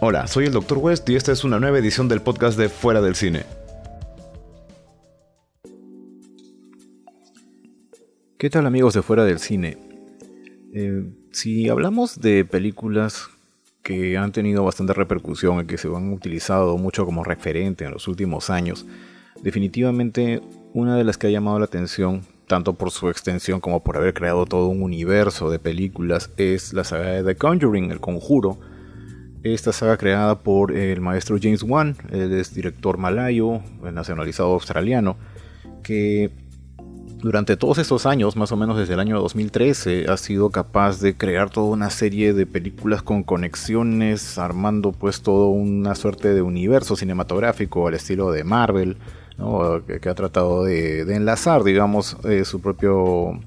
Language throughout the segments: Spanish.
Hola, soy el Dr. West y esta es una nueva edición del podcast de Fuera del Cine. ¿Qué tal amigos de Fuera del Cine? Eh, si hablamos de películas que han tenido bastante repercusión y que se han utilizado mucho como referente en los últimos años, definitivamente una de las que ha llamado la atención, tanto por su extensión como por haber creado todo un universo de películas, es la saga de The Conjuring, El Conjuro, esta saga creada por el maestro James Wan, él es director malayo, nacionalizado australiano, que durante todos estos años, más o menos desde el año 2013, ha sido capaz de crear toda una serie de películas con conexiones, armando pues toda una suerte de universo cinematográfico al estilo de Marvel, que, ha tratado de, enlazar, digamos, eh, su, propio,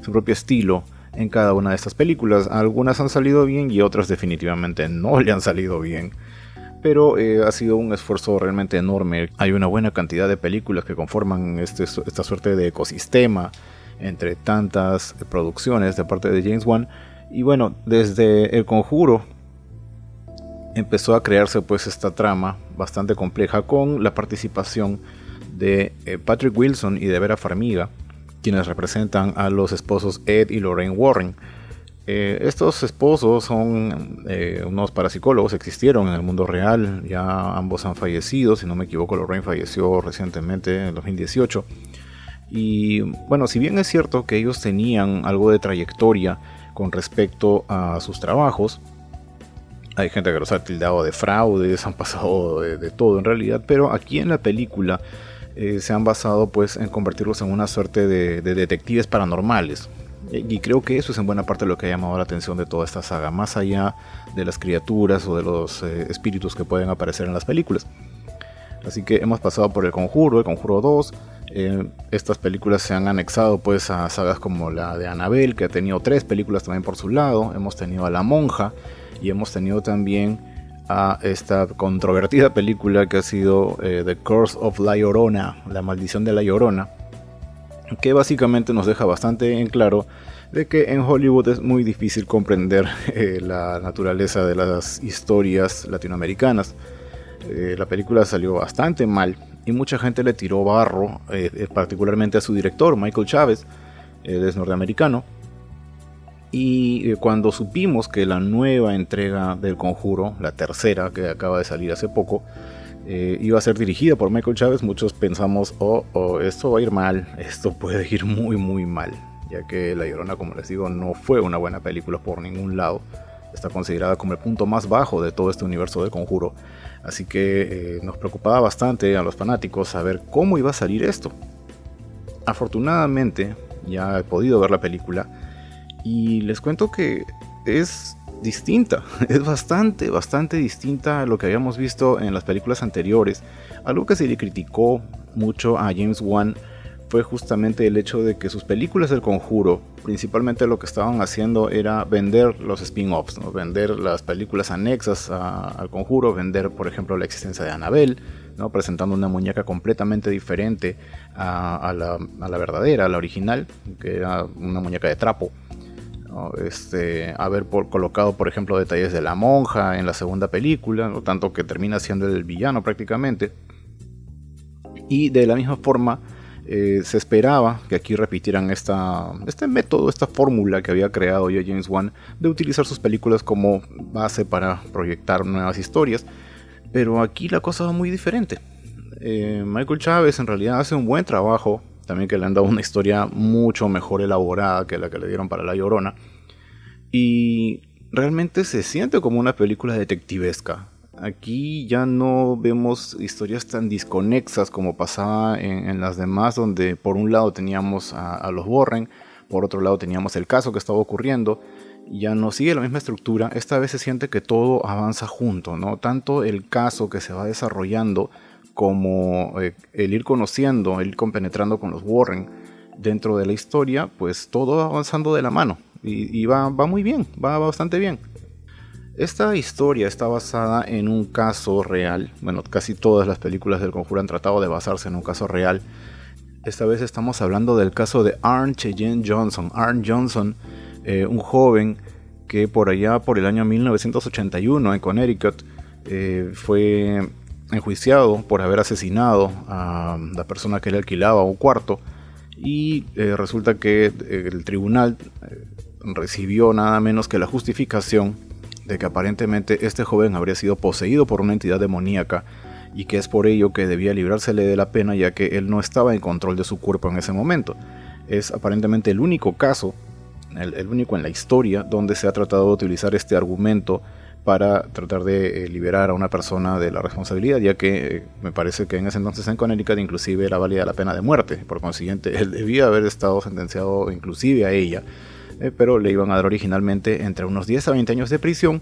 su propio estilo en cada una de estas películas. Algunas han salido bien y otras definitivamente no le han salido bien. Pero eh, ha sido un esfuerzo realmente enorme. Hay una buena cantidad de películas que conforman este, esta suerte de ecosistema entre tantas producciones de parte de James Wan. Y bueno, desde El Conjuro empezó a crearse pues esta trama bastante compleja con la participación de eh, Patrick Wilson y de Vera Farmiga quienes representan a los esposos Ed y Lorraine Warren. Eh, estos esposos son eh, unos parapsicólogos, existieron en el mundo real, ya ambos han fallecido, si no me equivoco Lorraine falleció recientemente en 2018. Y bueno, si bien es cierto que ellos tenían algo de trayectoria con respecto a sus trabajos, hay gente que los ha tildado de fraudes, han pasado de todo en realidad, pero aquí en la película eh, se han basado pues en convertirlos en una suerte de, detectives paranormales. Y creo que eso es en buena parte lo que ha llamado la atención de toda esta saga, más allá de las criaturas o de los eh, espíritus que pueden aparecer en las películas. Así que hemos pasado por el Conjuro, el Conjuro 2. Eh, estas películas se han anexado pues a sagas como la de Annabelle, que ha tenido tres películas también por su lado. Hemos tenido a La Monja y hemos tenido también a esta controvertida película que ha sido eh, The Curse of La Llorona, La Maldición de La Llorona, que básicamente nos deja bastante en claro de que en Hollywood es muy difícil comprender eh, la naturaleza de las historias latinoamericanas. Eh, la película salió bastante mal y mucha gente le tiró barro, particularmente a su director, Michael Chávez, es norteamericano, y eh, cuando supimos que la nueva entrega del conjuro, la tercera que acaba de salir hace poco, eh, iba a ser dirigida por Michael Chávez, muchos pensamos, oh, oh, esto va a ir mal, esto puede ir muy, muy mal, ya que La Llorona, como les digo, no fue una buena película por ningún lado. Está considerada como el punto más bajo de todo este universo del conjuro. Así que eh, nos preocupaba bastante a los fanáticos saber cómo iba a salir esto. Afortunadamente, ya he podido ver la película y les cuento que es distinta, es bastante, bastante distinta a lo que habíamos visto en las películas anteriores. Algo que se le criticó mucho a James Wan fue justamente el hecho de que sus películas del conjuro, principalmente lo que estaban haciendo era vender los spin-offs, ¿no? vender las películas anexas al conjuro, vender por ejemplo la existencia de Annabelle, ¿no? presentando una muñeca completamente diferente a, la, a la verdadera, a la original, que era una muñeca de trapo. Este, haber colocado, por ejemplo, detalles de la monja en la segunda película, tanto que termina siendo el villano prácticamente. Y de la misma forma, eh, se esperaba que aquí repitieran esta, este método, esta fórmula que había creado ya James Wan de utilizar sus películas como base para proyectar nuevas historias. Pero aquí la cosa va muy diferente. Eh, Michael Chávez en realidad hace un buen trabajo también que le han dado una historia mucho mejor elaborada que la que le dieron para La Llorona. Y realmente se siente como una película detectivesca. Aquí ya no vemos historias tan desconexas como pasaba en, las demás, donde por un lado teníamos a, los Warren, por otro lado teníamos el caso que estaba ocurriendo, ya no sigue la misma estructura, esta vez se siente que todo avanza junto, ¿no? Tanto el caso que se va desarrollando como eh, el ir conociendo, el ir compenetrando con los Warren dentro de la historia, pues todo avanzando de la mano. Y, va, muy bien, va bastante bien. Esta historia está basada en un caso real. Bueno, casi todas las películas del conjuro han tratado de basarse en un caso real. Esta vez estamos hablando del caso de Arn Cheyenne Johnson. Arn Johnson, eh, un joven que por allá por el año 1981 en Connecticut eh, fue enjuiciado por haber asesinado a la persona que le alquilaba un cuarto y eh, resulta que el tribunal recibió nada menos que la justificación de que aparentemente este joven habría sido poseído por una entidad demoníaca y que es por ello que debía librársele de la pena ya que él no estaba en control de su cuerpo en ese momento. Es aparentemente el único caso, el, único en la historia, donde se ha tratado de utilizar este argumento para tratar de eh, liberar a una persona de la responsabilidad, ya que eh, me parece que en ese entonces en Connecticut inclusive era válida la pena de muerte, por consiguiente él debía haber estado sentenciado inclusive a ella, eh, pero le iban a dar originalmente entre unos 10 a 20 años de prisión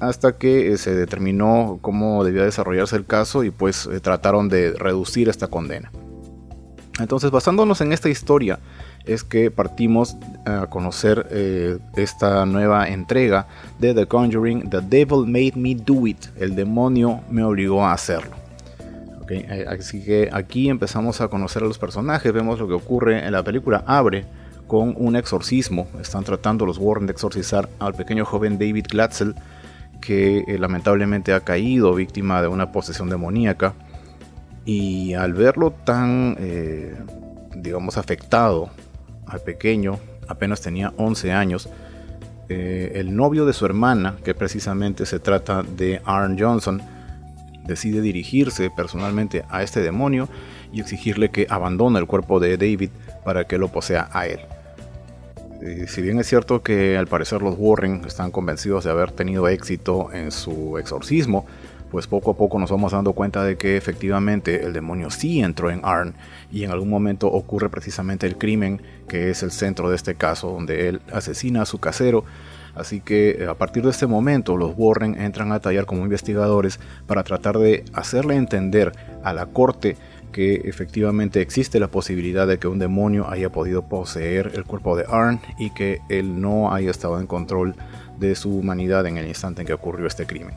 hasta que se determinó cómo debía desarrollarse el caso y pues trataron de reducir esta condena. Entonces, basándonos en esta historia, es que partimos a conocer eh, esta nueva entrega de The Conjuring, The Devil Made Me Do It, el demonio me obligó a hacerlo. así que aquí empezamos a conocer a los personajes, vemos lo que ocurre en la película, abre con un exorcismo, están tratando los Warren de exorcizar al pequeño joven David Glatzel, que eh, lamentablemente ha caído víctima de una posesión demoníaca y al verlo tan, eh, digamos, afectado al pequeño, apenas tenía 11 años, eh, el novio de su hermana, que precisamente se trata de Aaron Johnson, decide dirigirse personalmente a este demonio y exigirle que abandone el cuerpo de David para que lo posea a él. Eh, si bien es cierto que al parecer los Warren están convencidos de haber tenido éxito en su exorcismo, pues poco a poco nos vamos dando cuenta de que efectivamente el demonio sí entró en Arn y en algún momento ocurre precisamente el crimen que es el centro de este caso, donde él asesina a su casero. Así que eh, a partir de este momento los Warren entran a tallar como investigadores para tratar de hacerle entender a la corte que efectivamente existe la posibilidad de que un demonio haya podido poseer el cuerpo de Arn y que él no haya estado en control de su humanidad en el instante en que ocurrió este crimen.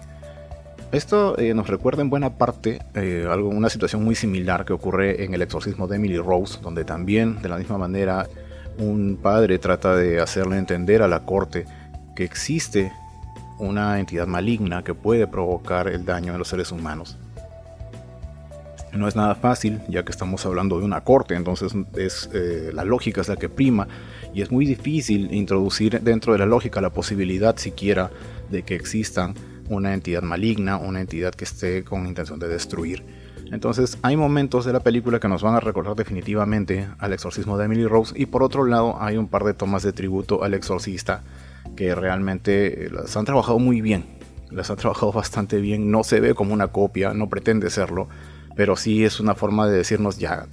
Esto eh, nos recuerda en buena parte eh, algo, una situación muy similar que ocurre en el exorcismo de Emily Rose, donde también de la misma manera un padre trata de hacerle entender a la corte que existe una entidad maligna que puede provocar el daño en los seres humanos. No es nada fácil, ya que estamos hablando de una corte, entonces es, eh, la lógica es la que prima y es muy difícil introducir dentro de la lógica la posibilidad siquiera de que exista una entidad maligna, una entidad que esté con intención de destruir. Entonces hay momentos de la película que nos van a recordar definitivamente al exorcismo de Emily Rose y por otro lado hay un par de tomas de tributo al exorcista que realmente eh, las han trabajado muy bien, las han trabajado bastante bien, no se ve como una copia, no pretende serlo, pero sí es una forma de decirnos ya,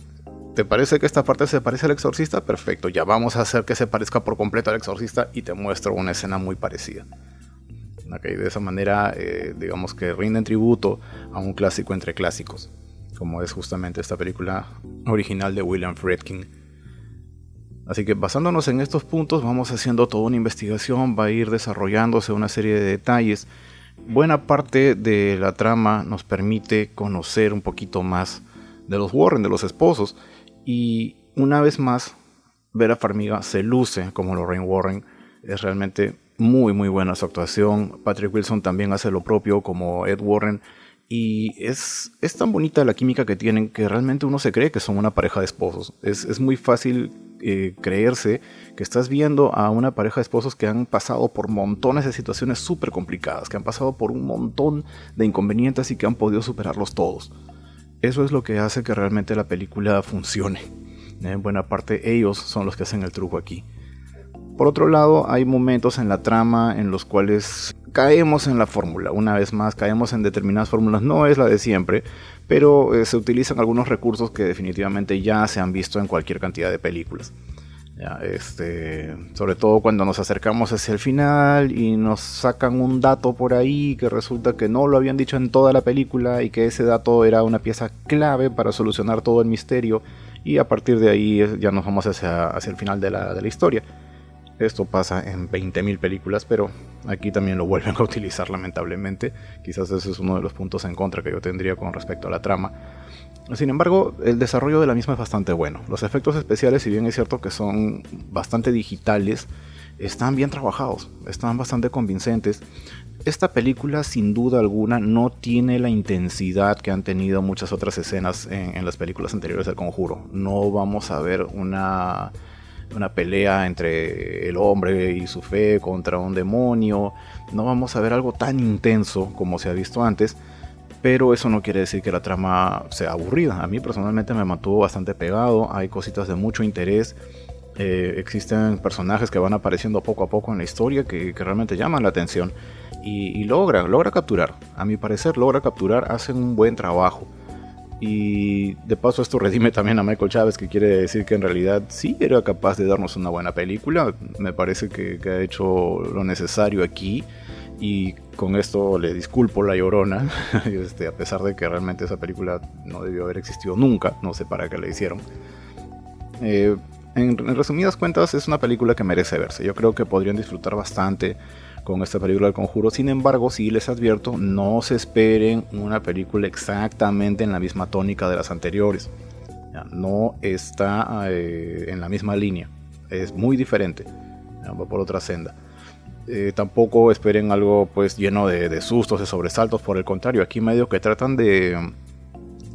¿te parece que esta parte se parece al exorcista? Perfecto, ya vamos a hacer que se parezca por completo al exorcista y te muestro una escena muy parecida. De esa manera, eh, digamos que rinden tributo a un clásico entre clásicos, como es justamente esta película original de William Friedkin. Así que basándonos en estos puntos, vamos haciendo toda una investigación, va a ir desarrollándose una serie de detalles buena parte de la trama nos permite conocer un poquito más de los Warren, de los esposos. Y una vez más, Vera Farmiga se luce como Lorraine Warren. Es realmente muy, muy buena su actuación. Patrick Wilson también hace lo propio como Ed Warren. Y es, es tan bonita la química que tienen que realmente uno se cree que son una pareja de esposos. Es, es muy fácil eh, creerse que estás viendo a una pareja de esposos que han pasado por montones de situaciones súper complicadas, que han pasado por un montón de inconvenientes y que han podido superarlos todos. Eso es lo que hace que realmente la película funcione. En buena parte ellos son los que hacen el truco aquí. Por otro lado, hay momentos en la trama en los cuales caemos en la fórmula. Una vez más, caemos en determinadas fórmulas. No es la de siempre, pero eh, se utilizan algunos recursos que definitivamente ya se han visto en cualquier cantidad de películas. este, sobre todo cuando nos acercamos hacia el final y nos sacan un dato por ahí que resulta que no lo habían dicho en toda la película y que ese dato era una pieza clave para solucionar todo el misterio y a partir de ahí ya nos vamos hacia, hacia el final de la, de la historia. Esto pasa en 20.000 películas, pero aquí también lo vuelven a utilizar lamentablemente. Quizás ese es uno de los puntos en contra que yo tendría con respecto a la trama. Sin embargo, el desarrollo de la misma es bastante bueno. Los efectos especiales, si bien es cierto que son bastante digitales, están bien trabajados, están bastante convincentes. esta película sin duda alguna no tiene la intensidad que han tenido muchas otras escenas en, las películas anteriores del conjuro. No vamos a ver una, una pelea entre el hombre y su fe contra un demonio. No vamos a ver algo tan intenso como se ha visto antes. Pero eso no quiere decir que la trama sea aburrida. A mí personalmente me mantuvo bastante pegado. Hay cositas de mucho interés. Eh, existen personajes que van apareciendo poco a poco en la historia que, realmente llaman la atención y, logra, logra capturar. A mi parecer logra capturar, hacen un buen trabajo. Y de paso esto redime también a Michael Chávez, que quiere decir que en realidad sí era capaz de darnos una buena película. Me parece que, ha hecho lo necesario aquí. Y con esto le disculpo la llorona, este, a pesar de que realmente esa película no debió haber existido nunca, no sé para qué la hicieron. Eh, en, resumidas cuentas, es una película que merece verse. Yo creo que podrían disfrutar bastante con esta película del conjuro. Sin embargo, sí les advierto, no se esperen una película exactamente en la misma tónica de las anteriores. no está eh, en la misma línea. Es muy diferente. va por otra senda. Eh, tampoco esperen algo pues lleno de, de, sustos, de sobresaltos. Por el contrario, aquí medio que tratan de,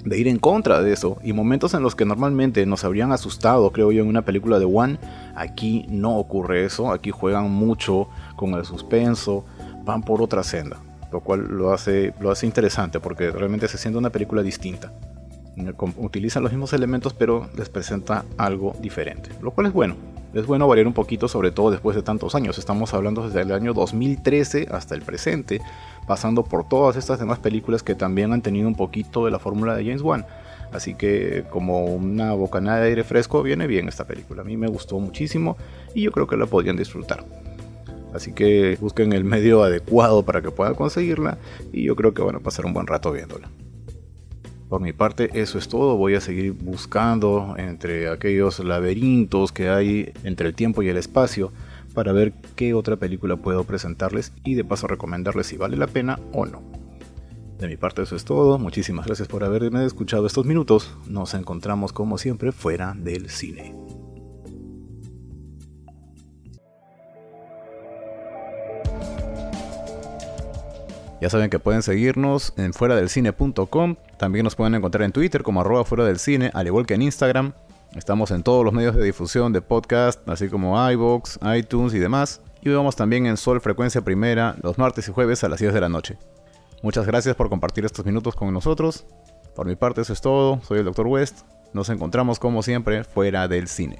de ir en contra de eso. Y momentos en los que normalmente nos habrían asustado, creo yo, en una película de One, aquí no ocurre eso. Aquí juegan mucho con el suspenso, van por otra senda. Lo cual lo hace, lo hace interesante porque realmente se siente una película distinta. Utilizan los mismos elementos pero les presenta algo diferente. Lo cual es bueno. Es bueno variar un poquito, sobre todo después de tantos años. Estamos hablando desde el año 2013 hasta el presente pasando por todas estas demás películas que también han tenido un poquito de la fórmula de James Wan. Así que como una bocanada de aire fresco viene bien esta película. A mí me gustó muchísimo y yo creo que la podrían disfrutar. Así que busquen el medio adecuado para que puedan conseguirla y yo creo que van a pasar un buen rato viéndola. Por mi parte eso es todo, voy a seguir buscando entre aquellos laberintos que hay entre el tiempo y el espacio para ver qué otra película puedo presentarles y de paso recomendarles si vale la pena o no. De mi parte eso es todo, muchísimas gracias por haberme escuchado estos minutos, nos encontramos como siempre fuera del cine. Ya saben que pueden seguirnos en fuera del cine.com, también nos pueden encontrar en Twitter como arroba fuera del cine, al igual que en Instagram, Estamos en todos los medios de difusión de podcast, así como iVoox, iTunes y demás. Y vamos también en Sol Frecuencia Primera los martes y jueves a las 10 de la noche. Muchas gracias por compartir estos minutos con nosotros. Por mi parte eso es todo, soy el Dr. West. Nos encontramos como siempre fuera del cine.